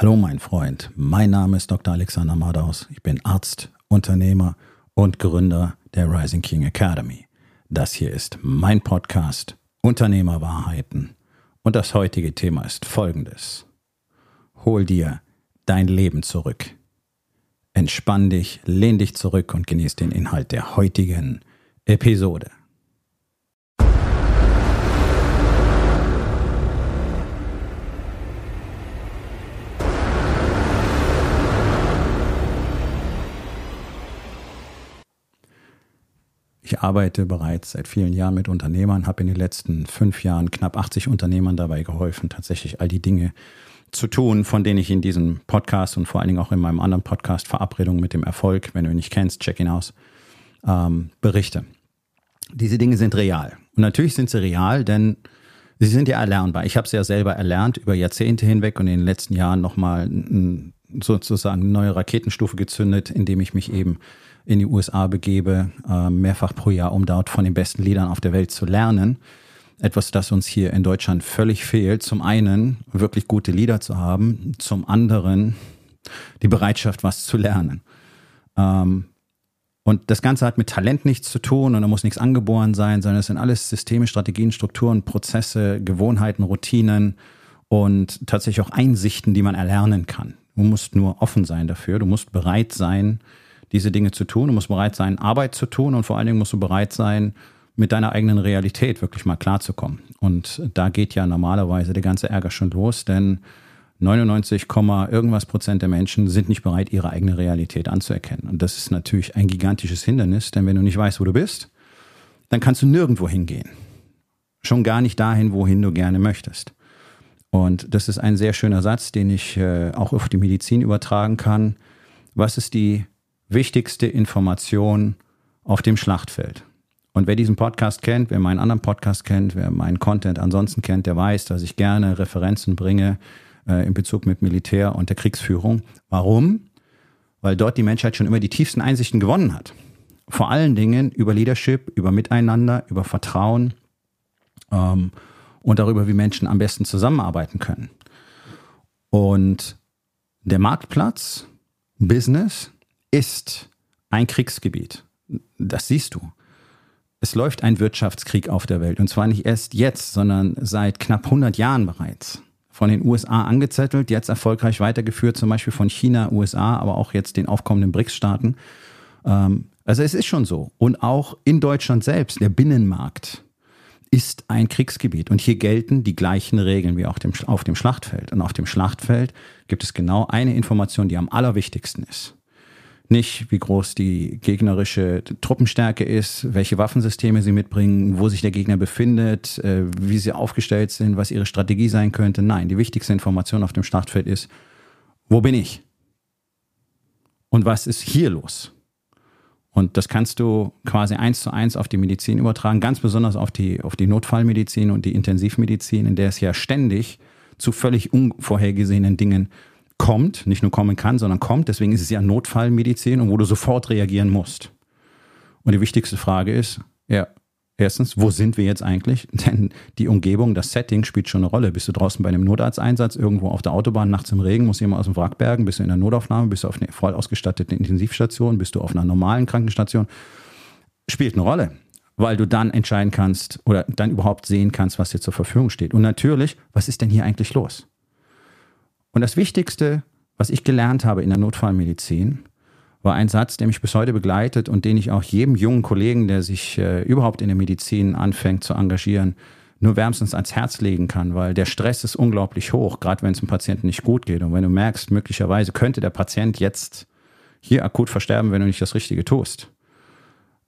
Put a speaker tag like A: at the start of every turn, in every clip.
A: Hallo mein Freund, mein Name ist Dr. Alexander Madaus. Ich bin Arzt, Unternehmer und Gründer der Rising King Academy. Das hier ist mein Podcast Unternehmerwahrheiten und das heutige Thema ist folgendes. Hol dir dein Leben zurück. Entspann dich, lehn dich zurück und genieß den Inhalt der heutigen Episode. Ich arbeite bereits seit vielen Jahren mit Unternehmern, habe in den letzten fünf Jahren knapp 80 Unternehmern dabei geholfen, tatsächlich all die Dinge zu tun, von denen ich in diesem Podcast und vor allen Dingen auch in meinem anderen Podcast Verabredung mit dem Erfolg, wenn du ihn nicht kennst, check ihn aus, ähm, berichte. Diese Dinge sind real. Und natürlich sind sie real, denn sie sind ja erlernbar. Ich habe sie ja selber erlernt über Jahrzehnte hinweg und in den letzten Jahren nochmal sozusagen eine neue Raketenstufe gezündet, indem ich mich eben in die USA begebe, äh, mehrfach pro Jahr, um dort von den besten Liedern auf der Welt zu lernen. Etwas, das uns hier in Deutschland völlig fehlt. Zum einen wirklich gute Lieder zu haben, zum anderen die Bereitschaft, was zu lernen. Ähm, und das Ganze hat mit Talent nichts zu tun und da muss nichts angeboren sein, sondern es sind alles Systeme, Strategien, Strukturen, Prozesse, Gewohnheiten, Routinen und tatsächlich auch Einsichten, die man erlernen kann. Du musst nur offen sein dafür, du musst bereit sein, diese Dinge zu tun. Du musst bereit sein, Arbeit zu tun und vor allen Dingen musst du bereit sein, mit deiner eigenen Realität wirklich mal klarzukommen. Und da geht ja normalerweise der ganze Ärger schon los, denn 99, irgendwas Prozent der Menschen sind nicht bereit, ihre eigene Realität anzuerkennen. Und das ist natürlich ein gigantisches Hindernis, denn wenn du nicht weißt, wo du bist, dann kannst du nirgendwo hingehen. Schon gar nicht dahin, wohin du gerne möchtest. Und das ist ein sehr schöner Satz, den ich äh, auch auf die Medizin übertragen kann. Was ist die wichtigste Information auf dem Schlachtfeld. Und wer diesen Podcast kennt, wer meinen anderen Podcast kennt, wer meinen Content ansonsten kennt, der weiß, dass ich gerne Referenzen bringe äh, in Bezug mit Militär und der Kriegsführung. Warum? Weil dort die Menschheit schon immer die tiefsten Einsichten gewonnen hat. Vor allen Dingen über Leadership, über Miteinander, über Vertrauen ähm, und darüber, wie Menschen am besten zusammenarbeiten können. Und der Marktplatz, Business, ist ein Kriegsgebiet. Das siehst du. Es läuft ein Wirtschaftskrieg auf der Welt. Und zwar nicht erst jetzt, sondern seit knapp 100 Jahren bereits. Von den USA angezettelt, jetzt erfolgreich weitergeführt, zum Beispiel von China, USA, aber auch jetzt den aufkommenden BRICS-Staaten. Ähm, also es ist schon so. Und auch in Deutschland selbst, der Binnenmarkt ist ein Kriegsgebiet. Und hier gelten die gleichen Regeln wie auf dem, auf dem Schlachtfeld. Und auf dem Schlachtfeld gibt es genau eine Information, die am allerwichtigsten ist nicht, wie groß die gegnerische Truppenstärke ist, welche Waffensysteme sie mitbringen, wo sich der Gegner befindet, äh, wie sie aufgestellt sind, was ihre Strategie sein könnte. Nein, die wichtigste Information auf dem Schlachtfeld ist, wo bin ich? Und was ist hier los? Und das kannst du quasi eins zu eins auf die Medizin übertragen, ganz besonders auf die, auf die Notfallmedizin und die Intensivmedizin, in der es ja ständig zu völlig unvorhergesehenen Dingen kommt, nicht nur kommen kann, sondern kommt. Deswegen ist es ja Notfallmedizin und wo du sofort reagieren musst. Und die wichtigste Frage ist, ja, erstens, wo sind wir jetzt eigentlich? Denn die Umgebung, das Setting spielt schon eine Rolle. Bist du draußen bei einem Notarzteinsatz, irgendwo auf der Autobahn, nachts im Regen, muss jemand aus dem Wrack bergen? Bist du in der Notaufnahme? Bist du auf einer voll ausgestatteten Intensivstation? Bist du auf einer normalen Krankenstation? Spielt eine Rolle weil du dann entscheiden kannst oder dann überhaupt sehen kannst, was dir zur Verfügung steht. Und natürlich, was ist denn hier eigentlich los? Und das Wichtigste, was ich gelernt habe in der Notfallmedizin, war ein Satz, der mich bis heute begleitet und den ich auch jedem jungen Kollegen, der sich äh, überhaupt in der Medizin anfängt zu engagieren, nur wärmstens ans Herz legen kann, weil der Stress ist unglaublich hoch, gerade wenn es dem Patienten nicht gut geht. Und wenn du merkst, möglicherweise könnte der Patient jetzt hier akut versterben, wenn du nicht das Richtige tust,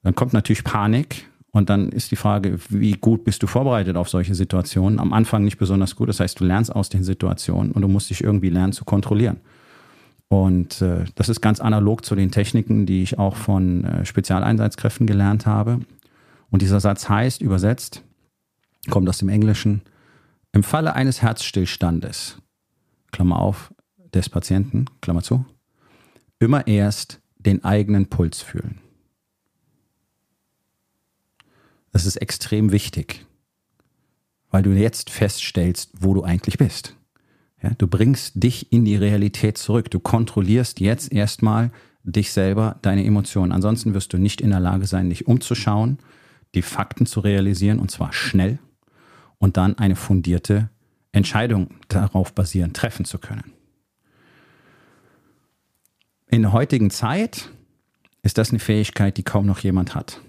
A: dann kommt natürlich Panik und dann ist die Frage, wie gut bist du vorbereitet auf solche Situationen? Am Anfang nicht besonders gut. Das heißt, du lernst aus den Situationen und du musst dich irgendwie lernen zu kontrollieren. Und äh, das ist ganz analog zu den Techniken, die ich auch von äh, Spezialeinsatzkräften gelernt habe. Und dieser Satz heißt, übersetzt, kommt aus dem Englischen, im Falle eines Herzstillstandes, Klammer auf, des Patienten, Klammer zu, immer erst den eigenen Puls fühlen. Das ist extrem wichtig, weil du jetzt feststellst, wo du eigentlich bist. Ja, du bringst dich in die Realität zurück. Du kontrollierst jetzt erstmal dich selber, deine Emotionen. Ansonsten wirst du nicht in der Lage sein, dich umzuschauen, die Fakten zu realisieren und zwar schnell und dann eine fundierte Entscheidung darauf basierend treffen zu können. In der heutigen Zeit ist das eine Fähigkeit, die kaum noch jemand hat.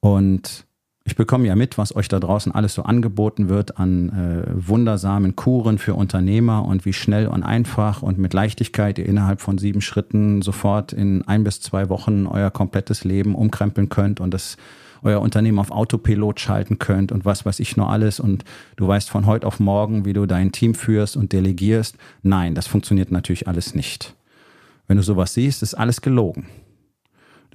A: Und ich bekomme ja mit, was euch da draußen alles so angeboten wird an äh, wundersamen Kuren für Unternehmer und wie schnell und einfach und mit Leichtigkeit ihr innerhalb von sieben Schritten sofort in ein bis zwei Wochen euer komplettes Leben umkrempeln könnt und das euer Unternehmen auf Autopilot schalten könnt und was weiß ich nur alles und du weißt von heute auf morgen, wie du dein Team führst und delegierst. Nein, das funktioniert natürlich alles nicht. Wenn du sowas siehst, ist alles gelogen.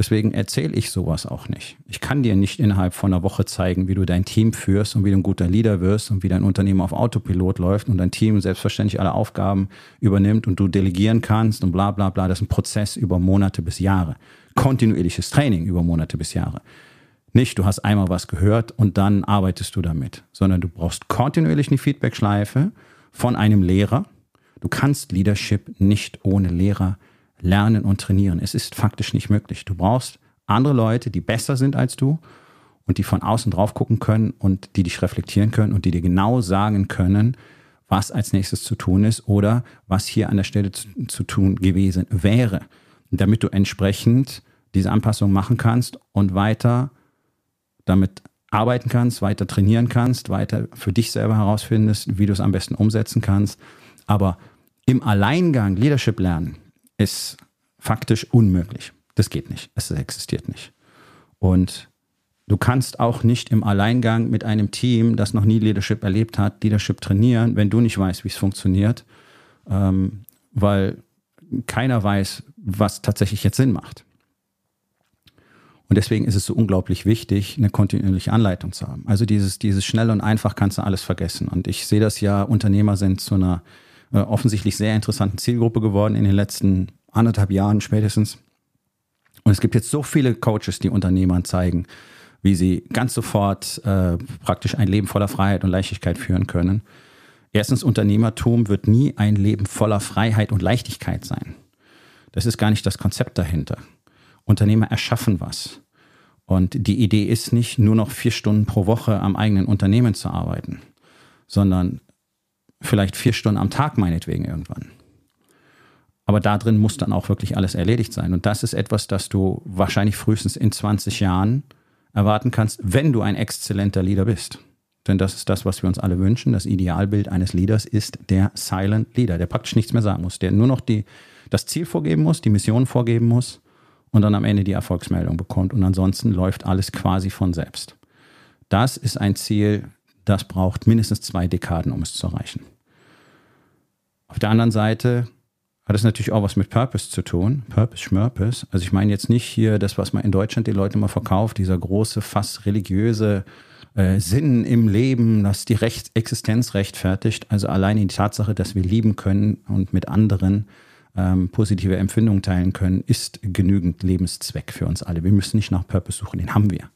A: Deswegen erzähle ich sowas auch nicht. Ich kann dir nicht innerhalb von einer Woche zeigen, wie du dein Team führst und wie du ein guter Leader wirst und wie dein Unternehmen auf Autopilot läuft und dein Team selbstverständlich alle Aufgaben übernimmt und du delegieren kannst und bla bla bla. Das ist ein Prozess über Monate bis Jahre. Kontinuierliches Training über Monate bis Jahre. Nicht, du hast einmal was gehört und dann arbeitest du damit, sondern du brauchst kontinuierlich eine Feedbackschleife von einem Lehrer. Du kannst Leadership nicht ohne Lehrer lernen und trainieren. Es ist faktisch nicht möglich. Du brauchst andere Leute, die besser sind als du und die von außen drauf gucken können und die dich reflektieren können und die dir genau sagen können, was als nächstes zu tun ist oder was hier an der Stelle zu, zu tun gewesen wäre, damit du entsprechend diese Anpassung machen kannst und weiter damit arbeiten kannst, weiter trainieren kannst, weiter für dich selber herausfindest, wie du es am besten umsetzen kannst. Aber im Alleingang Leadership lernen ist faktisch unmöglich. Das geht nicht. Es existiert nicht. Und du kannst auch nicht im Alleingang mit einem Team, das noch nie Leadership erlebt hat, Leadership trainieren, wenn du nicht weißt, wie es funktioniert, ähm, weil keiner weiß, was tatsächlich jetzt Sinn macht. Und deswegen ist es so unglaublich wichtig, eine kontinuierliche Anleitung zu haben. Also dieses, dieses schnell und einfach kannst du alles vergessen. Und ich sehe das ja, Unternehmer sind zu einer äh, offensichtlich sehr interessanten Zielgruppe geworden in den letzten anderthalb Jahren spätestens. Und es gibt jetzt so viele Coaches, die Unternehmern zeigen, wie sie ganz sofort äh, praktisch ein Leben voller Freiheit und Leichtigkeit führen können. Erstens, Unternehmertum wird nie ein Leben voller Freiheit und Leichtigkeit sein. Das ist gar nicht das Konzept dahinter. Unternehmer erschaffen was. Und die Idee ist nicht, nur noch vier Stunden pro Woche am eigenen Unternehmen zu arbeiten, sondern vielleicht vier Stunden am Tag meinetwegen irgendwann. Aber da drin muss dann auch wirklich alles erledigt sein. Und das ist etwas, das du wahrscheinlich frühestens in 20 Jahren erwarten kannst, wenn du ein exzellenter Leader bist. Denn das ist das, was wir uns alle wünschen. Das Idealbild eines Leaders ist der Silent Leader, der praktisch nichts mehr sagen muss, der nur noch die, das Ziel vorgeben muss, die Mission vorgeben muss und dann am Ende die Erfolgsmeldung bekommt. Und ansonsten läuft alles quasi von selbst. Das ist ein Ziel, das braucht mindestens zwei Dekaden, um es zu erreichen. Auf der anderen Seite hat es natürlich auch was mit Purpose zu tun. Purpose, Schmurpose. Also ich meine jetzt nicht hier das, was man in Deutschland den Leuten immer verkauft, dieser große, fast religiöse äh, Sinn im Leben, das die Recht Existenz rechtfertigt. Also alleine die Tatsache, dass wir lieben können und mit anderen ähm, positive Empfindungen teilen können, ist genügend Lebenszweck für uns alle. Wir müssen nicht nach Purpose suchen, den haben wir.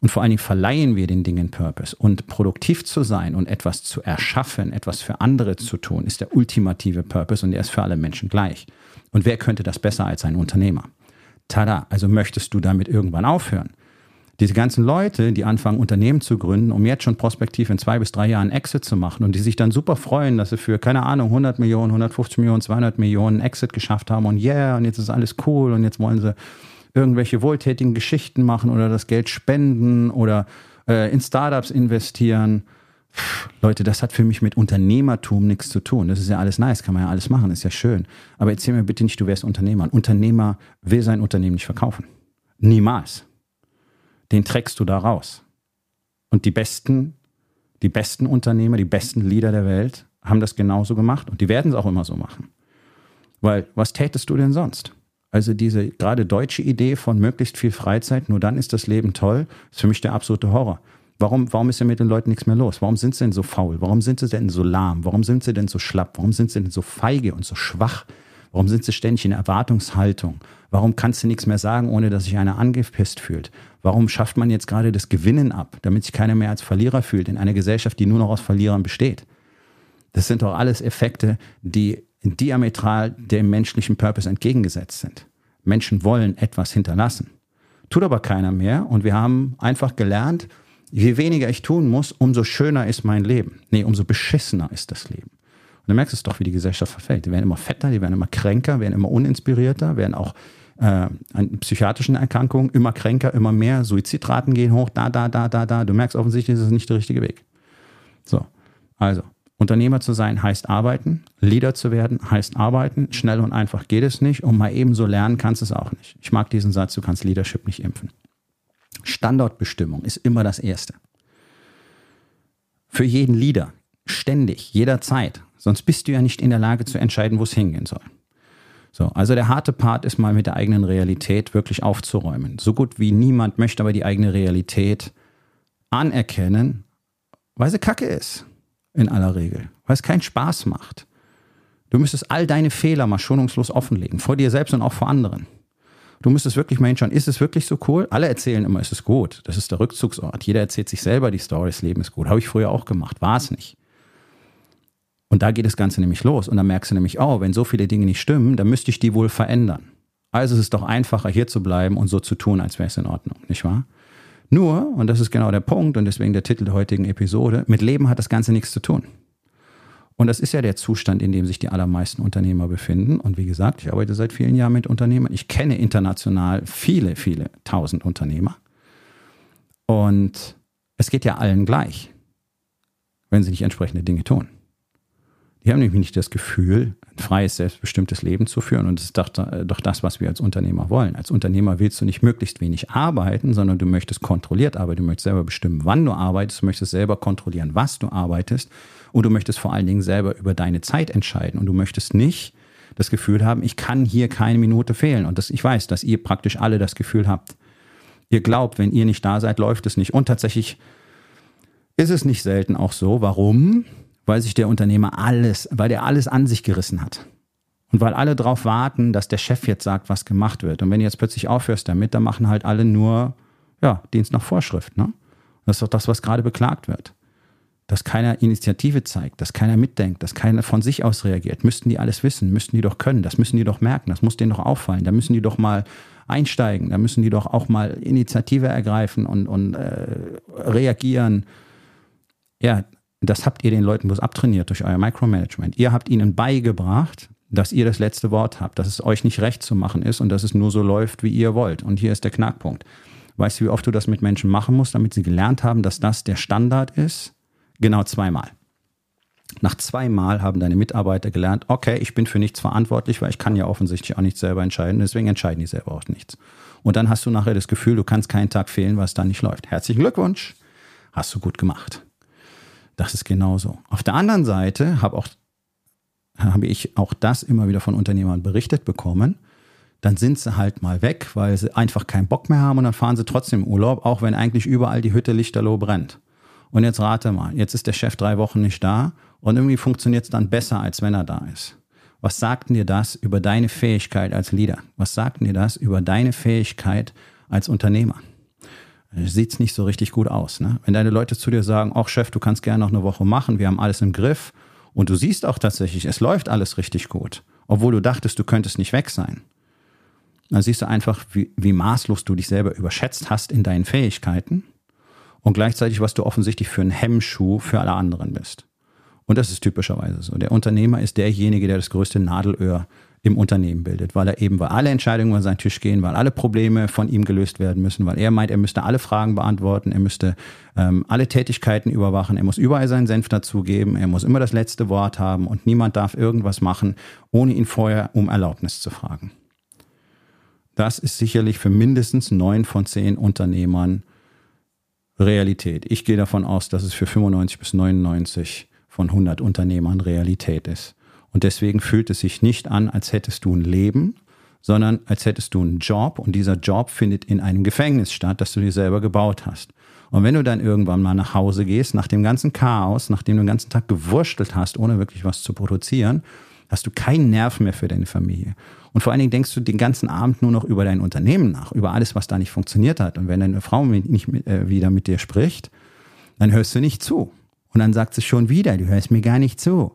A: Und vor allen Dingen verleihen wir den Dingen Purpose. Und produktiv zu sein und etwas zu erschaffen, etwas für andere zu tun, ist der ultimative Purpose und der ist für alle Menschen gleich. Und wer könnte das besser als ein Unternehmer? Tada, also möchtest du damit irgendwann aufhören? Diese ganzen Leute, die anfangen, Unternehmen zu gründen, um jetzt schon prospektiv in zwei bis drei Jahren Exit zu machen und die sich dann super freuen, dass sie für, keine Ahnung, 100 Millionen, 150 Millionen, 200 Millionen Exit geschafft haben und yeah, und jetzt ist alles cool und jetzt wollen sie irgendwelche wohltätigen Geschichten machen oder das Geld spenden oder äh, in Startups investieren. Puh, Leute, das hat für mich mit Unternehmertum nichts zu tun. Das ist ja alles nice, kann man ja alles machen, ist ja schön. Aber erzähl mir bitte nicht, du wärst Unternehmer. Ein Unternehmer will sein Unternehmen nicht verkaufen. Niemals. Den trägst du da raus. Und die besten, die besten Unternehmer, die besten Leader der Welt haben das genauso gemacht und die werden es auch immer so machen. Weil was tätest du denn sonst? Also diese gerade deutsche Idee von möglichst viel Freizeit, nur dann ist das Leben toll, ist für mich der absolute Horror. Warum, warum ist denn mit den Leuten nichts mehr los? Warum sind sie denn so faul? Warum sind sie denn so lahm? Warum sind sie denn so schlapp? Warum sind sie denn so feige und so schwach? Warum sind sie ständig in Erwartungshaltung? Warum kannst du nichts mehr sagen, ohne dass sich einer angepisst fühlt? Warum schafft man jetzt gerade das Gewinnen ab, damit sich keiner mehr als Verlierer fühlt in einer Gesellschaft, die nur noch aus Verlierern besteht? Das sind doch alles Effekte, die diametral dem menschlichen Purpose entgegengesetzt sind. Menschen wollen etwas hinterlassen. Tut aber keiner mehr und wir haben einfach gelernt, je weniger ich tun muss, umso schöner ist mein Leben. Nee, umso beschissener ist das Leben. Und du merkst es doch, wie die Gesellschaft verfällt. Die werden immer fetter, die werden immer kränker, werden immer uninspirierter, werden auch äh, an psychiatrischen Erkrankungen immer kränker, immer mehr. Suizidraten gehen hoch, da, da, da, da, da. Du merkst offensichtlich, das ist nicht der richtige Weg. So, also Unternehmer zu sein heißt arbeiten, Leader zu werden heißt arbeiten. Schnell und einfach geht es nicht und mal eben so lernen kannst du es auch nicht. Ich mag diesen Satz, du kannst Leadership nicht impfen. Standortbestimmung ist immer das Erste. Für jeden Leader, ständig, jederzeit. Sonst bist du ja nicht in der Lage zu entscheiden, wo es hingehen soll. So, also der harte Part ist mal mit der eigenen Realität wirklich aufzuräumen. So gut wie niemand möchte aber die eigene Realität anerkennen, weil sie kacke ist in aller Regel, weil es keinen Spaß macht. Du müsstest all deine Fehler mal schonungslos offenlegen, vor dir selbst und auch vor anderen. Du müsstest wirklich mal hinschauen, ist es wirklich so cool? Alle erzählen immer, es ist gut. Das ist der Rückzugsort. Jeder erzählt sich selber die Story, das Leben ist gut. Habe ich früher auch gemacht, war es nicht. Und da geht das Ganze nämlich los. Und dann merkst du nämlich, oh, wenn so viele Dinge nicht stimmen, dann müsste ich die wohl verändern. Also es ist doch einfacher, hier zu bleiben und so zu tun, als wäre es in Ordnung, nicht wahr? Nur, und das ist genau der Punkt und deswegen der Titel der heutigen Episode, mit Leben hat das Ganze nichts zu tun. Und das ist ja der Zustand, in dem sich die allermeisten Unternehmer befinden. Und wie gesagt, ich arbeite seit vielen Jahren mit Unternehmern. Ich kenne international viele, viele tausend Unternehmer. Und es geht ja allen gleich, wenn sie nicht entsprechende Dinge tun. Die haben nämlich nicht das Gefühl, ein freies, selbstbestimmtes Leben zu führen. Und das ist doch, äh, doch das, was wir als Unternehmer wollen. Als Unternehmer willst du nicht möglichst wenig arbeiten, sondern du möchtest kontrolliert arbeiten. Du möchtest selber bestimmen, wann du arbeitest. Du möchtest selber kontrollieren, was du arbeitest. Und du möchtest vor allen Dingen selber über deine Zeit entscheiden. Und du möchtest nicht das Gefühl haben, ich kann hier keine Minute fehlen. Und das, ich weiß, dass ihr praktisch alle das Gefühl habt. Ihr glaubt, wenn ihr nicht da seid, läuft es nicht. Und tatsächlich ist es nicht selten auch so. Warum? Weil sich der Unternehmer alles, weil der alles an sich gerissen hat. Und weil alle darauf warten, dass der Chef jetzt sagt, was gemacht wird. Und wenn du jetzt plötzlich aufhörst damit, dann machen halt alle nur ja, Dienst nach Vorschrift. Ne? Das ist doch das, was gerade beklagt wird. Dass keiner Initiative zeigt, dass keiner mitdenkt, dass keiner von sich aus reagiert. Müssten die alles wissen, müssten die doch können, das müssen die doch merken, das muss denen doch auffallen. Da müssen die doch mal einsteigen, da müssen die doch auch mal Initiative ergreifen und, und äh, reagieren. Ja, das habt ihr den Leuten bloß abtrainiert durch euer Micromanagement. Ihr habt ihnen beigebracht, dass ihr das letzte Wort habt, dass es euch nicht recht zu machen ist und dass es nur so läuft, wie ihr wollt. Und hier ist der Knackpunkt. Weißt du, wie oft du das mit Menschen machen musst, damit sie gelernt haben, dass das der Standard ist? Genau zweimal. Nach zweimal haben deine Mitarbeiter gelernt, okay, ich bin für nichts verantwortlich, weil ich kann ja offensichtlich auch nichts selber entscheiden, deswegen entscheiden die selber auch nichts. Und dann hast du nachher das Gefühl, du kannst keinen Tag fehlen, was dann nicht läuft. Herzlichen Glückwunsch, hast du gut gemacht. Das ist genauso. Auf der anderen Seite habe, auch, ich auch das immer wieder von Unternehmern berichtet bekommen. Dann sind sie halt mal weg, weil sie einfach keinen Bock mehr haben und dann fahren sie trotzdem Urlaub, auch wenn eigentlich überall die Hütte lichterloh brennt. Und jetzt rate mal, jetzt ist der Chef drei Wochen nicht da und irgendwie funktioniert es dann besser, als wenn er da ist. Was sagt dir das über deine Fähigkeit als Leader? Was sagt dir das über deine Fähigkeit als Unternehmer? Sieht es nicht so richtig gut aus. Ne? Wenn deine Leute zu dir sagen, ach Chef, du kannst gerne noch eine Woche machen, wir haben alles im Griff und du siehst auch tatsächlich, es läuft alles richtig gut, obwohl du dachtest, du könntest nicht weg sein. Dann siehst du einfach, wie, wie maßlos du dich selber überschätzt hast in deinen Fähigkeiten und gleichzeitig, was du offensichtlich für ein Hemmschuh für alle anderen bist. Und das ist typischerweise so. Der Unternehmer ist derjenige, der das größte Nadelöhr im Unternehmen bildet, weil er eben, weil alle Entscheidungen über seinen Tisch gehen, weil alle Probleme von ihm gelöst werden müssen, weil er meint, er müsste alle Fragen beantworten, er müsste ähm, alle Tätigkeiten überwachen, er muss überall seinen Senf dazugeben, er muss immer das letzte Wort haben und niemand darf irgendwas machen, ohne ihn vorher um Erlaubnis zu fragen. Das ist sicherlich für mindestens neun von zehn Unternehmern Realität. Ich gehe davon aus, dass es für 95 bis 99 von 100 Unternehmern Realität ist. Und deswegen fühlt es sich nicht an, als hättest du ein Leben, sondern als hättest du einen Job und dieser Job findet in einem Gefängnis statt, das du dir selber gebaut hast. Und wenn du dann irgendwann mal nach Hause gehst, nach dem ganzen Chaos, nachdem du den ganzen Tag gewurstelt hast, ohne wirklich was zu produzieren, hast du keinen Nerv mehr für deine Familie. Und vor allen Dingen denkst du den ganzen Abend nur noch über dein Unternehmen nach, über alles, was da nicht funktioniert hat. Und wenn deine Frau nicht äh, wieder mit dir spricht, dann hörst du nicht zu. Und dann sagt sie schon wieder, du hörst mir gar nicht zu.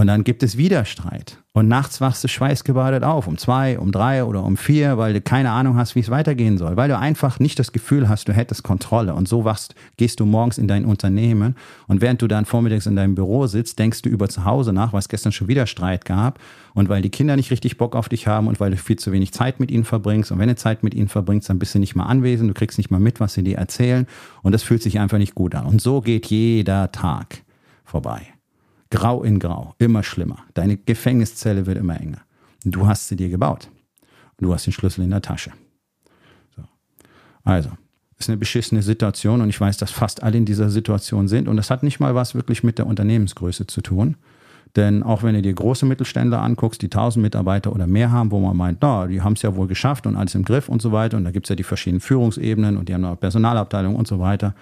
A: Und dann gibt es wieder Streit. Und nachts wachst du schweißgebadet auf, um zwei, um drei oder um vier, weil du keine Ahnung hast, wie es weitergehen soll, weil du einfach nicht das Gefühl hast, du hättest Kontrolle. Und so wachst, gehst du morgens in dein Unternehmen und während du dann vormittags in deinem Büro sitzt, denkst du über zu Hause nach, weil es gestern schon wieder Streit gab und weil die Kinder nicht richtig Bock auf dich haben und weil du viel zu wenig Zeit mit ihnen verbringst. Und wenn du Zeit mit ihnen verbringst, dann bist du nicht mal anwesend, du kriegst nicht mal mit, was sie dir erzählen und das fühlt sich einfach nicht gut an. Und so geht jeder Tag vorbei. Grau in Grau, immer schlimmer. Deine Gefängniszelle wird immer enger. Du hast sie dir gebaut. Du hast den Schlüssel in der Tasche. So. Also, ist eine beschissene Situation und ich weiß, dass fast alle in dieser Situation sind. Und das hat nicht mal was wirklich mit der Unternehmensgröße zu tun. Denn auch wenn du dir große Mittelständler anguckst, die 1000 Mitarbeiter oder mehr haben, wo man meint, na, die haben es ja wohl geschafft und alles im Griff und so weiter. Und da gibt es ja die verschiedenen Führungsebenen und die haben eine Personalabteilung und so weiter.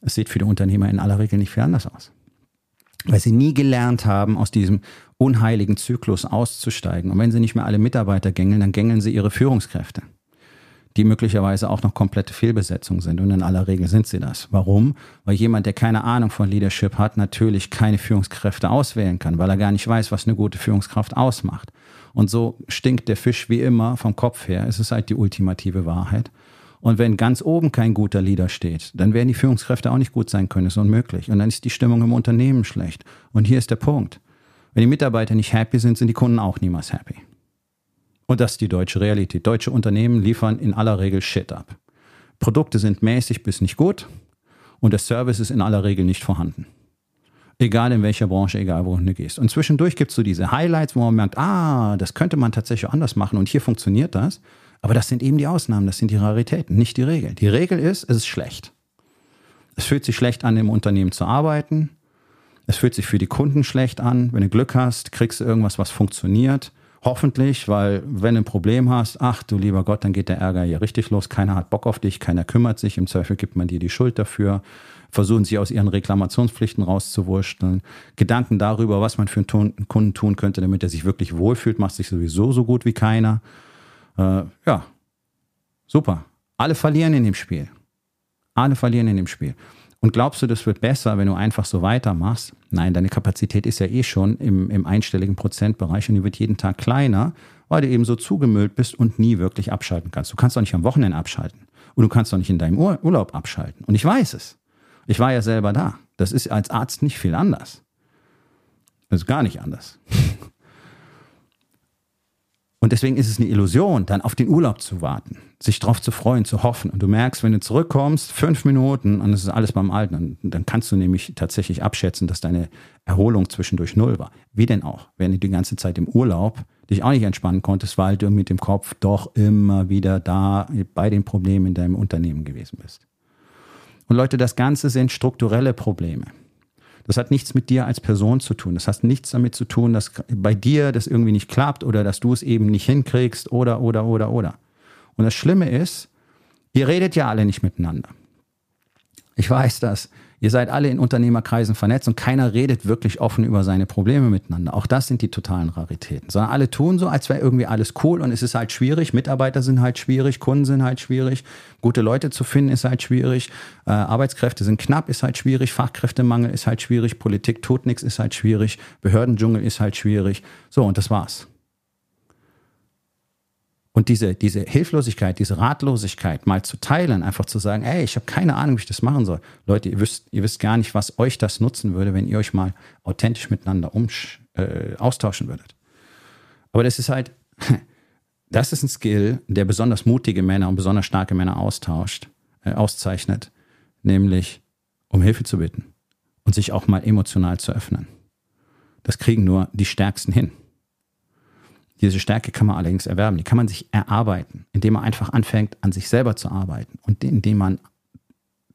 A: Es sieht für die Unternehmer in aller Regel nicht viel anders aus weil sie nie gelernt haben, aus diesem unheiligen Zyklus auszusteigen. Und wenn sie nicht mehr alle Mitarbeiter gängeln, dann gängeln sie ihre Führungskräfte, die möglicherweise auch noch komplette Fehlbesetzung sind. Und in aller Regel sind sie das. Warum? Weil jemand, der keine Ahnung von Leadership hat, natürlich keine Führungskräfte auswählen kann, weil er gar nicht weiß, was eine gute Führungskraft ausmacht. Und so stinkt der Fisch wie immer vom Kopf her. Es ist halt die ultimative Wahrheit. Und wenn ganz oben kein guter Leader steht, dann werden die Führungskräfte auch nicht gut sein können. Das ist unmöglich. Und dann ist die Stimmung im Unternehmen schlecht. Und hier ist der Punkt. Wenn die Mitarbeiter nicht happy sind, sind die Kunden auch niemals happy. Und das ist die deutsche Realität. Deutsche Unternehmen liefern in aller Regel Shit ab. Produkte sind mäßig bis nicht gut und der Service ist in aller Regel nicht vorhanden. Egal in welcher Branche, egal wohin du gehst. Und zwischendurch gibt es so diese Highlights, wo man merkt, ah, das könnte man tatsächlich anders machen und hier funktioniert das. Aber das sind eben die Ausnahmen, das sind die Raritäten, nicht die Regel. Die Regel ist, es ist schlecht. Es fühlt sich schlecht an, im Unternehmen zu arbeiten. Es fühlt sich für die Kunden schlecht an. Wenn du Glück hast, kriegst du irgendwas, was funktioniert. Hoffentlich, weil wenn du ein Problem hast, ach du lieber Gott, dann geht der Ärger hier richtig los. Keiner hat Bock auf dich, keiner kümmert sich. Im Zweifel gibt man dir die Schuld dafür. Versuchen sie aus ihren Reklamationspflichten rauszuwurschteln. Gedanken darüber, was man für einen Kunden tun könnte, damit er sich wirklich wohlfühlt, macht sich sowieso so gut wie keiner. Äh, ja, super. Alle verlieren in dem Spiel. Alle verlieren in dem Spiel. Und glaubst du, das wird besser, wenn du einfach so weitermachst? Nein, deine Kapazität ist ja eh schon im, im einstelligen Prozentbereich und die wird jeden Tag kleiner, weil du eben so zugemüllt bist und nie wirklich abschalten kannst. Du kannst doch nicht am Wochenende abschalten. Und du kannst doch nicht in deinem Ur Urlaub abschalten. Und ich weiß es. Ich war ja selber da. Das ist als Arzt nicht viel anders. Das ist gar nicht anders. Und deswegen ist es eine Illusion, dann auf den Urlaub zu warten, sich darauf zu freuen, zu hoffen. Und du merkst, wenn du zurückkommst, fünf Minuten und es ist alles beim Alten, dann kannst du nämlich tatsächlich abschätzen, dass deine Erholung zwischendurch null war. Wie denn auch, wenn du die ganze Zeit im Urlaub dich auch nicht entspannen konntest, weil du mit dem Kopf doch immer wieder da bei den Problemen in deinem Unternehmen gewesen bist. Und Leute, das Ganze sind strukturelle Probleme. Das hat nichts mit dir als Person zu tun. Das hat nichts damit zu tun, dass bei dir das irgendwie nicht klappt oder dass du es eben nicht hinkriegst oder, oder, oder, oder. Und das Schlimme ist, ihr redet ja alle nicht miteinander. Ich weiß das. Ihr seid alle in Unternehmerkreisen vernetzt und keiner redet wirklich offen über seine Probleme miteinander. Auch das sind die totalen Raritäten. Sondern alle tun so, als wäre irgendwie alles cool und es ist halt schwierig. Mitarbeiter sind halt schwierig, Kunden sind halt schwierig, gute Leute zu finden ist halt schwierig, äh, Arbeitskräfte sind knapp, ist halt schwierig, Fachkräftemangel ist halt schwierig, Politik tut nichts, ist halt schwierig, Behördendschungel ist halt schwierig. So, und das war's. Und diese, diese Hilflosigkeit, diese Ratlosigkeit mal zu teilen, einfach zu sagen, ey, ich habe keine Ahnung, wie ich das machen soll. Leute, ihr wisst, ihr wisst gar nicht, was euch das nutzen würde, wenn ihr euch mal authentisch miteinander um, äh, austauschen würdet. Aber das ist halt, das ist ein Skill, der besonders mutige Männer und besonders starke Männer austauscht, äh, auszeichnet, nämlich um Hilfe zu bitten und sich auch mal emotional zu öffnen. Das kriegen nur die Stärksten hin. Diese Stärke kann man allerdings erwerben, die kann man sich erarbeiten, indem man einfach anfängt, an sich selber zu arbeiten und indem man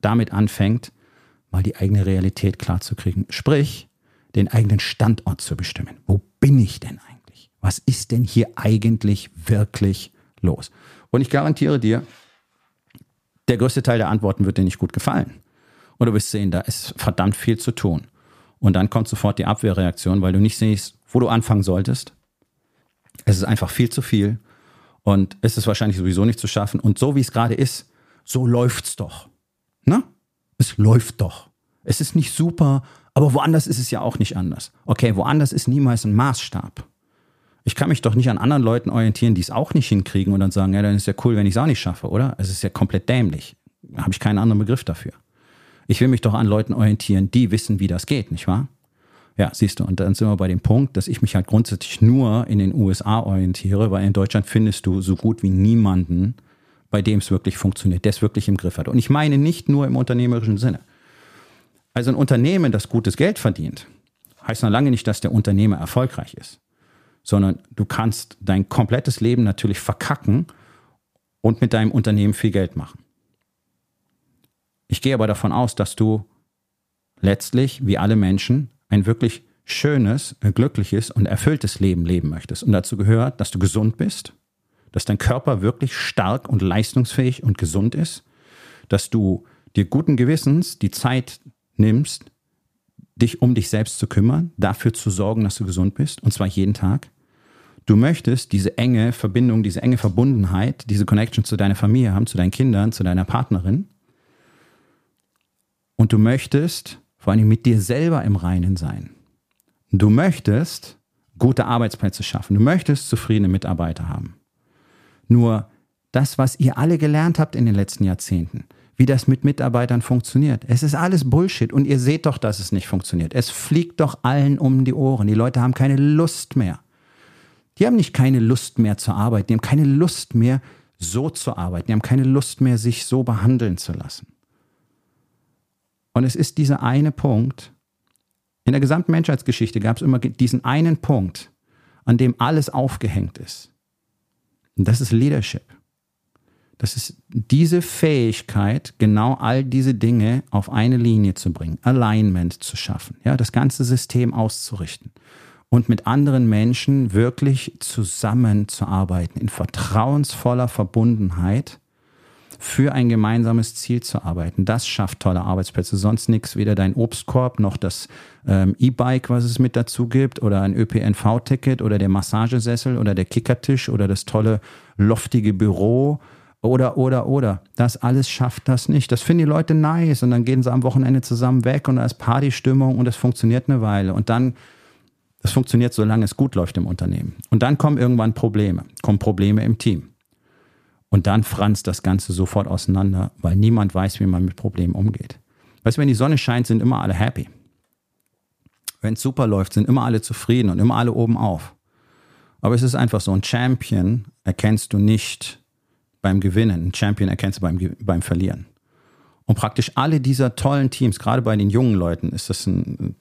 A: damit anfängt, mal die eigene Realität klarzukriegen. Sprich, den eigenen Standort zu bestimmen. Wo bin ich denn eigentlich? Was ist denn hier eigentlich wirklich los? Und ich garantiere dir, der größte Teil der Antworten wird dir nicht gut gefallen. Und du wirst sehen, da ist verdammt viel zu tun. Und dann kommt sofort die Abwehrreaktion, weil du nicht siehst, wo du anfangen solltest es ist einfach viel zu viel und es ist wahrscheinlich sowieso nicht zu schaffen. Und so wie es gerade ist, so läuft's doch. Ne? Es läuft doch. Es ist nicht super, Aber woanders ist es ja auch nicht anders. Okay, woanders ist niemals ein Maßstab. Ich kann mich doch nicht an anderen Leuten orientieren, die es auch nicht hinkriegen und dann sagen, ja, dann ist ja cool, wenn ich es auch nicht schaffe, oder? Es ist ja komplett dämlich. Da habe ich keinen anderen Begriff dafür. Ich will mich doch an Leuten orientieren, die wissen, wie das geht, nicht wahr? Ja, siehst du, und dann sind wir bei dem Punkt, dass ich mich halt grundsätzlich nur in den USA orientiere, weil in Deutschland findest du so gut wie niemanden, bei dem es wirklich funktioniert, der es wirklich im Griff hat. Und ich meine nicht nur im unternehmerischen Sinne. Also ein Unternehmen, das gutes Geld verdient, heißt noch lange nicht, dass der Unternehmer erfolgreich ist, sondern du kannst dein komplettes Leben natürlich verkacken und mit deinem Unternehmen viel Geld machen. Ich gehe aber davon aus, dass du letztlich, wie alle Menschen, ein wirklich schönes, glückliches und erfülltes Leben leben möchtest. Und dazu gehört, dass du gesund bist, dass dein Körper wirklich stark und leistungsfähig und gesund ist, dass du dir guten Gewissens die Zeit nimmst, dich um dich selbst zu kümmern, dafür zu sorgen, dass du gesund bist, und zwar jeden Tag. Du möchtest diese enge Verbindung, diese enge Verbundenheit, diese Connection zu deiner Familie haben, zu deinen Kindern, zu deiner Partnerin. Und du möchtest vor allem mit dir selber im Reinen sein. Du möchtest gute Arbeitsplätze schaffen. Du möchtest zufriedene Mitarbeiter haben. Nur das, was ihr alle gelernt habt in den letzten Jahrzehnten, wie das mit Mitarbeitern funktioniert. Es ist alles Bullshit und ihr seht doch, dass es nicht funktioniert. Es fliegt doch allen um die Ohren. Die Leute haben keine Lust mehr. Die haben nicht keine Lust mehr zu arbeiten. Die haben keine Lust mehr, so zu arbeiten. Die haben keine Lust mehr, sich so behandeln zu lassen. Und es ist dieser eine Punkt. In der gesamten Menschheitsgeschichte gab es immer diesen einen Punkt, an dem alles aufgehängt ist. Und das ist Leadership. Das ist diese Fähigkeit, genau all diese Dinge auf eine Linie zu bringen, Alignment zu schaffen, ja, das ganze System auszurichten und mit anderen Menschen wirklich zusammenzuarbeiten, in vertrauensvoller Verbundenheit für ein gemeinsames Ziel zu arbeiten. Das schafft tolle Arbeitsplätze. Sonst nichts, weder dein Obstkorb noch das ähm, E-Bike, was es mit dazu gibt, oder ein ÖPNV-Ticket oder der Massagesessel oder der Kickertisch oder das tolle loftige Büro oder, oder, oder. Das alles schafft das nicht. Das finden die Leute nice und dann gehen sie am Wochenende zusammen weg und da ist Partystimmung und das funktioniert eine Weile. Und dann, das funktioniert, solange es gut läuft im Unternehmen. Und dann kommen irgendwann Probleme, kommen Probleme im Team. Und dann franzt das Ganze sofort auseinander, weil niemand weiß, wie man mit Problemen umgeht. Weißt du, wenn die Sonne scheint, sind immer alle happy. Wenn es super läuft, sind immer alle zufrieden und immer alle oben auf. Aber es ist einfach so, ein Champion erkennst du nicht beim Gewinnen. Ein Champion erkennst du beim, beim Verlieren. Und praktisch alle dieser tollen Teams, gerade bei den jungen Leuten, ist das ein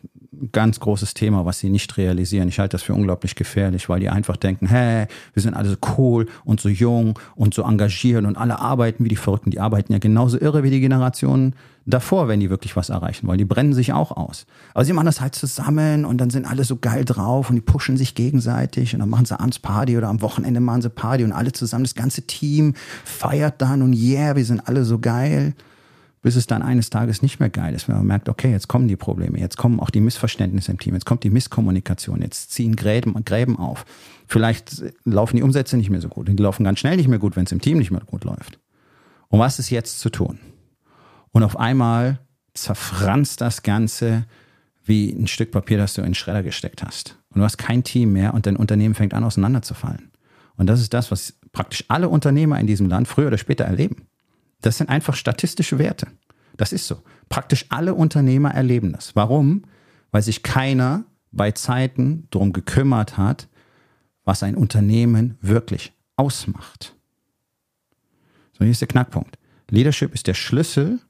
A: ganz großes Thema, was sie nicht realisieren. Ich halte das für unglaublich gefährlich, weil die einfach denken, hey, wir sind alle so cool und so jung und so engagiert und alle arbeiten wie die Verrückten. Die arbeiten ja genauso irre wie die Generationen davor, wenn die wirklich was erreichen wollen. Die brennen sich auch aus. Aber sie machen das halt zusammen und dann sind alle so geil drauf und die pushen sich gegenseitig und dann machen sie abends Party oder am Wochenende machen sie Party und alle zusammen, das ganze Team feiert dann und yeah, wir sind alle so geil bis es dann eines Tages nicht mehr geil ist, wenn man merkt, okay, jetzt kommen die Probleme, jetzt kommen auch die Missverständnisse im Team, jetzt kommt die Misskommunikation, jetzt ziehen Gräben, Gräben auf. Vielleicht laufen die Umsätze nicht mehr so gut die laufen ganz schnell nicht mehr gut, wenn es im Team nicht mehr gut läuft. Und was ist jetzt zu tun? Und auf einmal zerfranst das Ganze wie ein Stück Papier, das du in den Schredder gesteckt hast. Und du hast kein Team mehr und dein Unternehmen fängt an auseinanderzufallen. Und das ist das, was praktisch alle Unternehmer in diesem Land früher oder später erleben. Das sind einfach statistische Werte. Das ist so. Praktisch alle Unternehmer erleben das. Warum? Weil sich keiner bei Zeiten darum gekümmert hat, was ein Unternehmen wirklich ausmacht. So, hier ist der Knackpunkt. Leadership ist der Schlüssel